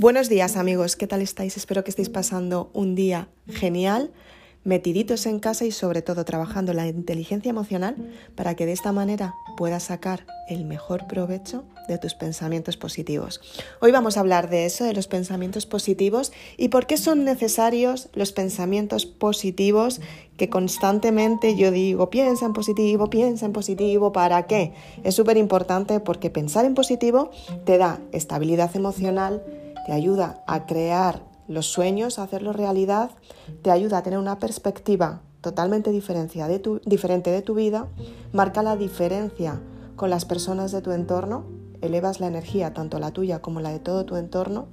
Buenos días amigos, ¿qué tal estáis? Espero que estéis pasando un día genial, metiditos en casa y sobre todo trabajando la inteligencia emocional para que de esta manera puedas sacar el mejor provecho de tus pensamientos positivos. Hoy vamos a hablar de eso, de los pensamientos positivos y por qué son necesarios los pensamientos positivos que constantemente yo digo, piensa en positivo, piensa en positivo, ¿para qué? Es súper importante porque pensar en positivo te da estabilidad emocional, te ayuda a crear los sueños, a hacerlos realidad, te ayuda a tener una perspectiva totalmente diferente de tu, diferente de tu vida, marca la diferencia con las personas de tu entorno, elevas la energía, tanto la tuya como la de todo tu entorno,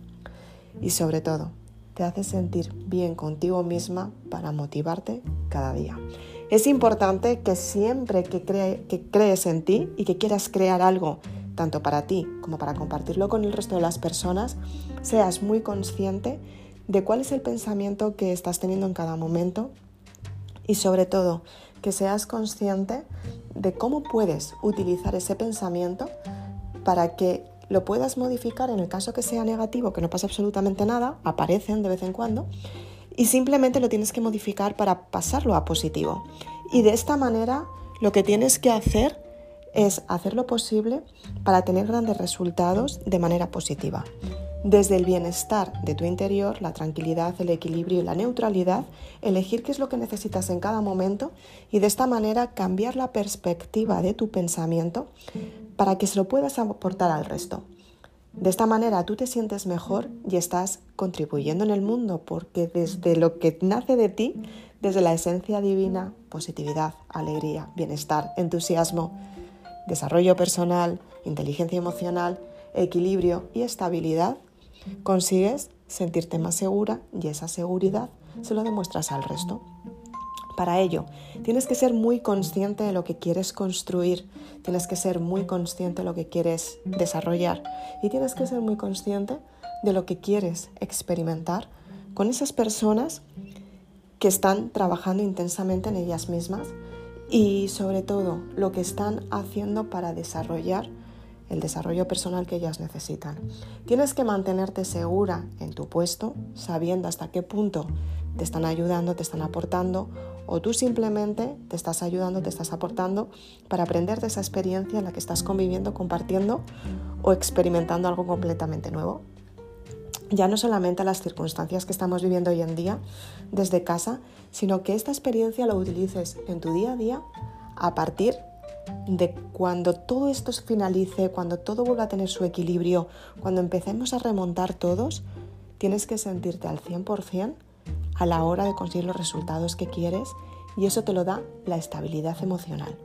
y sobre todo, te hace sentir bien contigo misma para motivarte cada día. Es importante que siempre que, que crees en ti y que quieras crear algo tanto para ti como para compartirlo con el resto de las personas, seas muy consciente de cuál es el pensamiento que estás teniendo en cada momento y sobre todo que seas consciente de cómo puedes utilizar ese pensamiento para que lo puedas modificar en el caso que sea negativo, que no pasa absolutamente nada, aparecen de vez en cuando, y simplemente lo tienes que modificar para pasarlo a positivo. Y de esta manera lo que tienes que hacer es hacer lo posible para tener grandes resultados de manera positiva. Desde el bienestar de tu interior, la tranquilidad, el equilibrio y la neutralidad, elegir qué es lo que necesitas en cada momento y de esta manera cambiar la perspectiva de tu pensamiento para que se lo puedas aportar al resto. De esta manera tú te sientes mejor y estás contribuyendo en el mundo porque desde lo que nace de ti, desde la esencia divina, positividad, alegría, bienestar, entusiasmo, desarrollo personal, inteligencia emocional, equilibrio y estabilidad, consigues sentirte más segura y esa seguridad se lo demuestras al resto. Para ello, tienes que ser muy consciente de lo que quieres construir, tienes que ser muy consciente de lo que quieres desarrollar y tienes que ser muy consciente de lo que quieres experimentar con esas personas que están trabajando intensamente en ellas mismas y sobre todo lo que están haciendo para desarrollar el desarrollo personal que ellas necesitan. Tienes que mantenerte segura en tu puesto, sabiendo hasta qué punto te están ayudando, te están aportando, o tú simplemente te estás ayudando, te estás aportando para aprender de esa experiencia en la que estás conviviendo, compartiendo o experimentando algo completamente nuevo ya no solamente a las circunstancias que estamos viviendo hoy en día desde casa, sino que esta experiencia la utilices en tu día a día a partir de cuando todo esto se finalice, cuando todo vuelva a tener su equilibrio, cuando empecemos a remontar todos, tienes que sentirte al 100% a la hora de conseguir los resultados que quieres y eso te lo da la estabilidad emocional.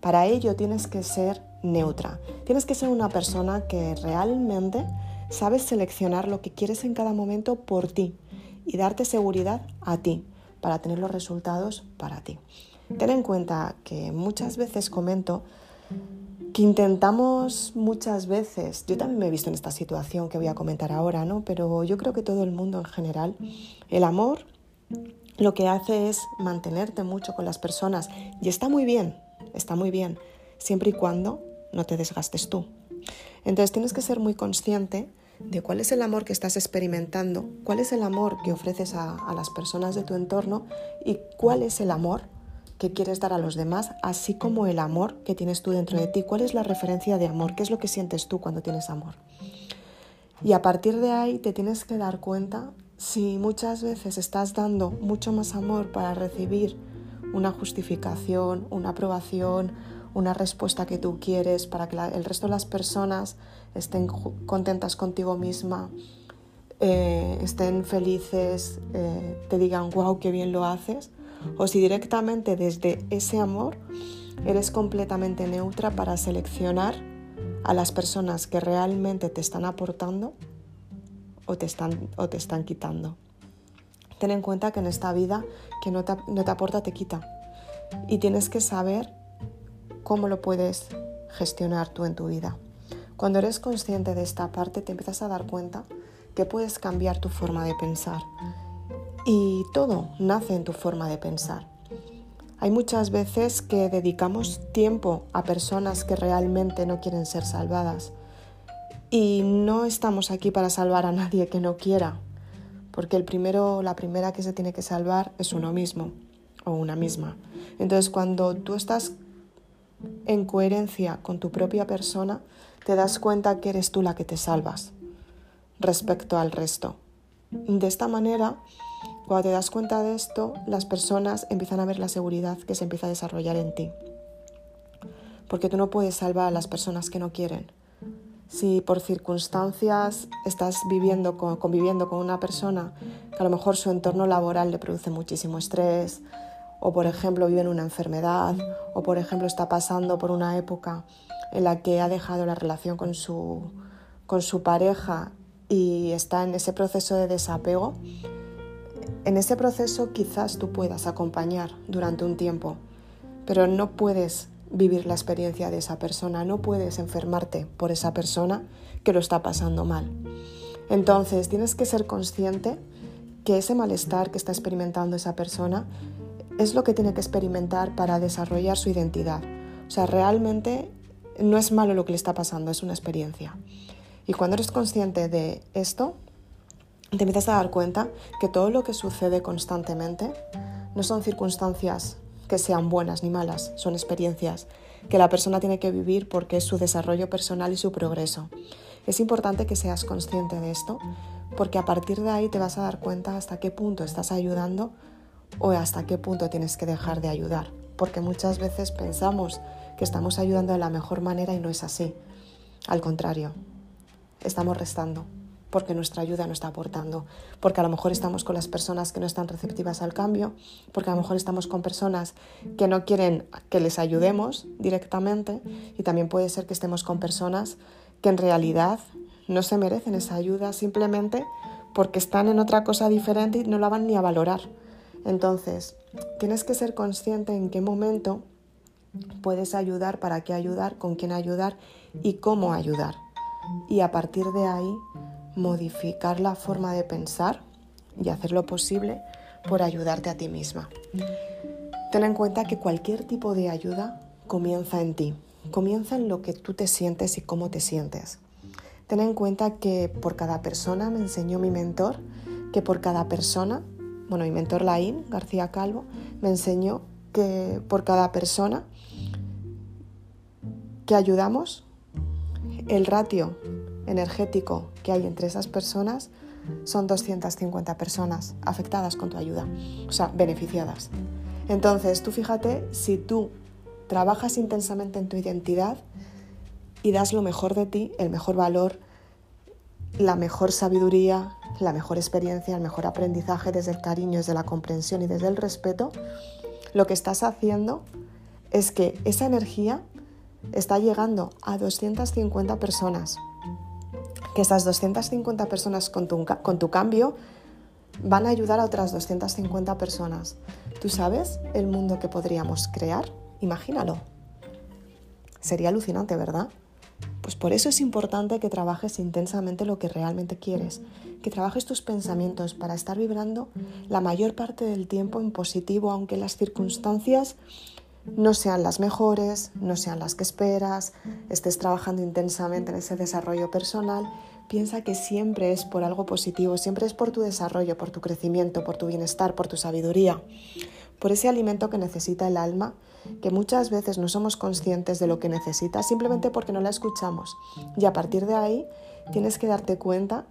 Para ello tienes que ser neutra, tienes que ser una persona que realmente Sabes seleccionar lo que quieres en cada momento por ti y darte seguridad a ti para tener los resultados para ti. Ten en cuenta que muchas veces comento que intentamos muchas veces, yo también me he visto en esta situación que voy a comentar ahora, ¿no? Pero yo creo que todo el mundo en general, el amor lo que hace es mantenerte mucho con las personas y está muy bien, está muy bien, siempre y cuando no te desgastes tú. Entonces tienes que ser muy consciente de cuál es el amor que estás experimentando, cuál es el amor que ofreces a, las personas de tu entorno y cuál es el amor que quieres dar a los demás, así como el amor que tienes tú dentro de ti. ¿Cuál es la referencia de amor? ¿Qué es lo que sientes tú cuando tienes amor? Y a partir de ahí te tienes que dar cuenta si muchas veces estás dando mucho más amor para recibir una justificación, una aprobación, una respuesta que tú quieres para que el resto de las personas estén contentas contigo misma, eh, estén felices, eh, te digan, wow, qué bien lo haces, o si directamente desde ese amor eres completamente neutra para seleccionar a las personas que realmente te están aportando o te están, o te están quitando. Ten en cuenta que en esta vida que no te, no te aporta te quita y tienes que saber cómo lo puedes gestionar tú en tu vida. Cuando eres consciente de esta parte te empiezas a dar cuenta que puedes cambiar tu forma de pensar y todo nace en tu forma de pensar. Hay muchas veces que dedicamos tiempo a personas que realmente no quieren ser salvadas Y no estamos aquí para salvar a nadie que no quiera, porque el primero, la primera que se tiene que salvar es uno mismo o una misma. Entonces, cuando tú estás en coherencia con tu propia persona, te das cuenta que eres tú la que te salvas respecto al resto. De esta manera, cuando te das cuenta de esto, las personas empiezan a ver la seguridad que se empieza a desarrollar en ti. Porque tú no puedes salvar a las personas que no quieren. Si por circunstancias estás viviendo conviviendo con una persona que a lo mejor su entorno laboral le produce muchísimo estrés, o por ejemplo vive una enfermedad, o por ejemplo está pasando por una época en la que ha dejado la relación con su, con su pareja y está en ese proceso de desapego, en ese proceso quizás tú puedas acompañar durante un tiempo, pero no puedes vivir la experiencia de esa persona, no puedes enfermarte por esa persona que lo está pasando mal. Entonces tienes que ser consciente que ese malestar que está experimentando esa persona es lo que tiene que experimentar para desarrollar su identidad. O sea, realmente no es malo lo que le está pasando, es una experiencia. Y cuando eres consciente de esto, te empiezas a dar cuenta que todo lo que sucede constantemente no son circunstancias que sean buenas ni malas, son experiencias que la persona tiene que vivir porque es su desarrollo personal y su progreso. Es importante que seas consciente de esto porque a partir de ahí te vas a dar cuenta hasta qué punto estás ayudando o hasta qué punto tienes que dejar de ayudar. Porque muchas veces pensamos que estamos ayudando de la mejor manera y no es así. Al contrario, estamos restando porque nuestra ayuda no está aportando, porque a lo mejor estamos con las personas que no están receptivas al cambio, porque a lo mejor estamos con personas que no quieren que les ayudemos directamente y también puede ser que estemos con personas que en realidad no se merecen esa ayuda simplemente porque están en otra cosa diferente y no la van ni a valorar. Entonces, tienes que ser consciente en qué momento puedes ayudar, para qué ayudar, con quién ayudar y cómo ayudar y a partir de ahí modificar la forma de pensar y hacer lo posible por ayudarte a ti misma. Ten en cuenta que cualquier tipo de ayuda comienza en ti, comienza en lo que tú te sientes y cómo te sientes. Ten en cuenta que por cada persona me enseñó mi mentor, que por cada persona, bueno, mi mentor Laín García Calvo, me enseñó que por cada persona que ayudamos el ratio energético que hay entre esas personas son 250 personas afectadas con tu ayuda, o sea, beneficiadas. Entonces, tú fíjate si tú trabajas intensamente en tu identidad y das lo mejor de ti, el mejor valor, la mejor sabiduría, la mejor experiencia, el mejor aprendizaje desde el cariño, desde la comprensión y desde el respeto, lo que estás haciendo es que esa energía está llegando a 250 personas. Que esas 250 personas con tu, con tu cambio van a ayudar a otras 250 personas. ¿Tú sabes el mundo que podríamos crear? Imagínalo. Sería alucinante, ¿verdad? Pues por eso es importante que trabajes intensamente lo que realmente quieres, que trabajes tus pensamientos para estar vibrando la mayor parte del tiempo en positivo, aunque las circunstancias no sean las mejores, no sean las que esperas, estés trabajando intensamente en ese desarrollo personal, piensa que siempre es por algo positivo, siempre es por tu desarrollo, por tu crecimiento, por tu bienestar, por tu sabiduría, por ese alimento que necesita el alma, que muchas veces no somos conscientes de lo que necesita simplemente porque no la escuchamos. Y a partir de ahí tienes que darte cuenta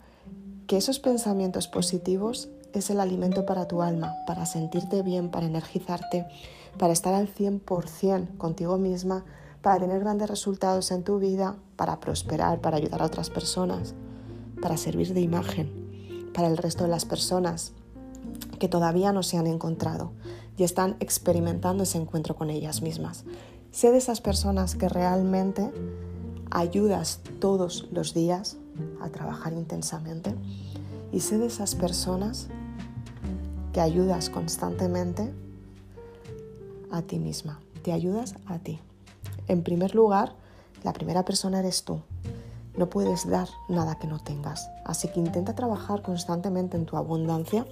que esos pensamientos positivos es el alimento para tu alma, para sentirte bien, para energizarte, para estar al 100% contigo misma, para tener grandes resultados en tu vida, para prosperar, para ayudar a otras personas, para servir de imagen para el resto de las personas que todavía no se han encontrado y están experimentando ese encuentro con ellas mismas. Sé de esas personas que realmente ayudas todos los días a trabajar intensamente y sé de esas personas que ayudas constantemente a ti misma, te ayudas a ti. En primer lugar, la primera persona eres tú. No puedes dar nada que no tengas. Así que intenta trabajar constantemente en tu abundancia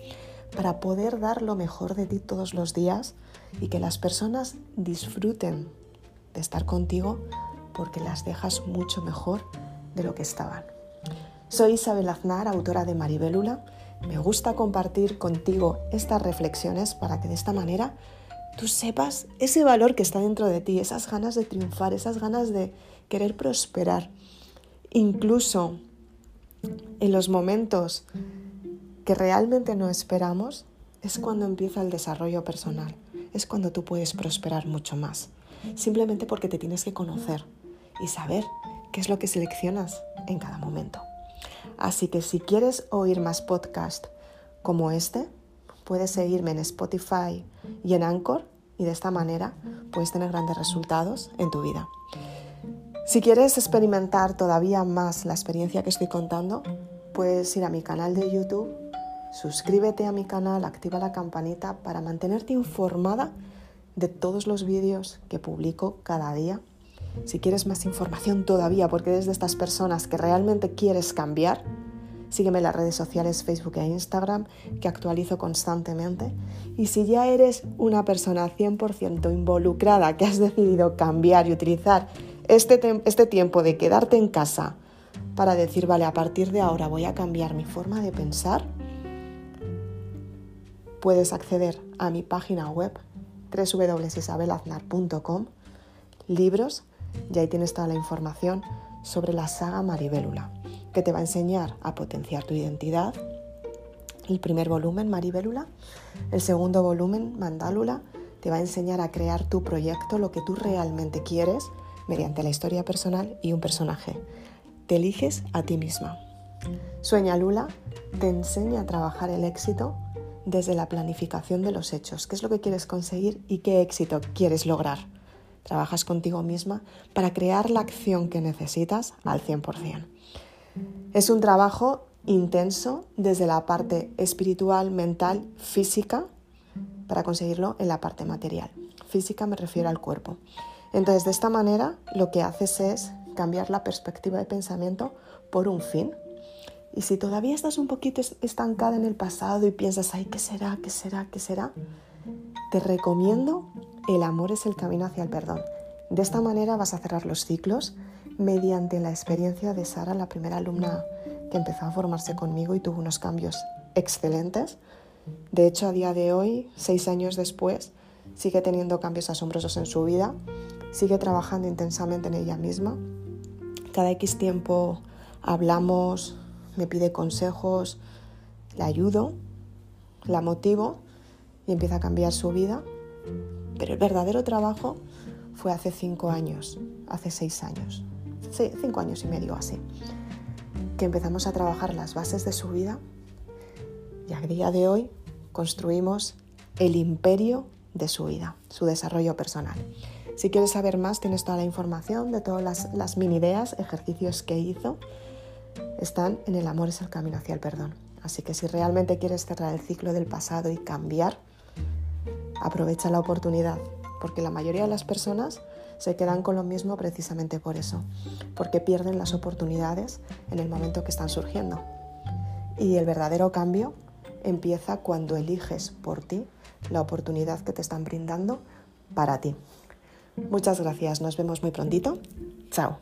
para poder dar lo mejor de ti todos los días y que las personas disfruten de estar contigo porque las dejas mucho mejor de lo que estaban. Soy Isabel Aznar, autora de Maribélula. Me gusta compartir contigo estas reflexiones para que de esta manera tú sepas ese valor que está dentro de ti, esas ganas de triunfar, esas ganas de querer prosperar. Incluso en los momentos que realmente no esperamos, es cuando empieza el desarrollo personal, es cuando tú puedes prosperar mucho más, simplemente porque te tienes que conocer y saber qué es lo que seleccionas en cada momento. Así que si quieres oír más podcasts como este, puedes seguirme en Spotify y en Anchor y de esta manera puedes tener grandes resultados en tu vida. Si quieres experimentar todavía más la experiencia que estoy contando, puedes ir a mi canal de YouTube, suscríbete a mi canal, activa la campanita para mantenerte informada de todos los vídeos que publico cada día. Si quieres más información todavía, porque eres de estas personas que realmente quieres cambiar, sígueme en las redes sociales Facebook e Instagram, que actualizo constantemente. Y si ya eres una persona 100% involucrada, que has decidido cambiar y utilizar este, este tiempo de quedarte en casa para decir, vale, a partir de ahora voy a cambiar mi forma de pensar, puedes acceder a mi página web www.isabelaznar.com, libros, y ahí tienes toda la información sobre la saga Maribélula, que te va a enseñar a potenciar tu identidad. El primer volumen, Maribélula. El segundo volumen, Mandálula, te va a enseñar a crear tu proyecto, lo que tú realmente quieres mediante la historia personal y un personaje. Te eliges a ti misma. Sueña Lula te enseña a trabajar el éxito desde la planificación de los hechos. ¿Qué es lo que quieres conseguir y qué éxito quieres lograr? Trabajas contigo misma para crear la acción que necesitas al 100%. Es un trabajo intenso desde la parte espiritual, mental, física, para conseguirlo en la parte material. Física me refiero al cuerpo. Entonces, de esta manera, lo que haces es cambiar la perspectiva de pensamiento por un fin. Y si todavía estás un poquito estancada en el pasado y piensas, ay, ¿qué será? ¿Qué será? ¿Qué será? Te recomiendo el amor es el camino hacia el perdón. De esta manera vas a cerrar los ciclos mediante la experiencia de Sara, la primera alumna que empezó a formarse conmigo y tuvo unos cambios excelentes. De hecho, a día de hoy, seis años después, sigue teniendo cambios asombrosos en su vida sigue trabajando intensamente en ella misma. Cada X tiempo hablamos, me pide consejos, la ayudo, la motivo y empieza a cambiar su vida. Pero el verdadero trabajo fue hace cinco años, hace seis años, cinco años y medio así, que empezamos a trabajar las bases de su vida y a día de hoy construimos el imperio de su vida, su desarrollo personal. Si quieres saber más, tienes toda la información de todas las, mini ideas, ejercicios que hizo. Están en El amor es el camino hacia el perdón. Así que si realmente quieres cerrar el ciclo del pasado y cambiar, aprovecha la oportunidad, porque la mayoría de las personas se quedan con lo mismo precisamente por eso, porque pierden las oportunidades en el momento que están surgiendo. Y el verdadero cambio empieza cuando eliges por ti la oportunidad que te están brindando para ti. Muchas gracias, nos vemos muy prontito. Chao.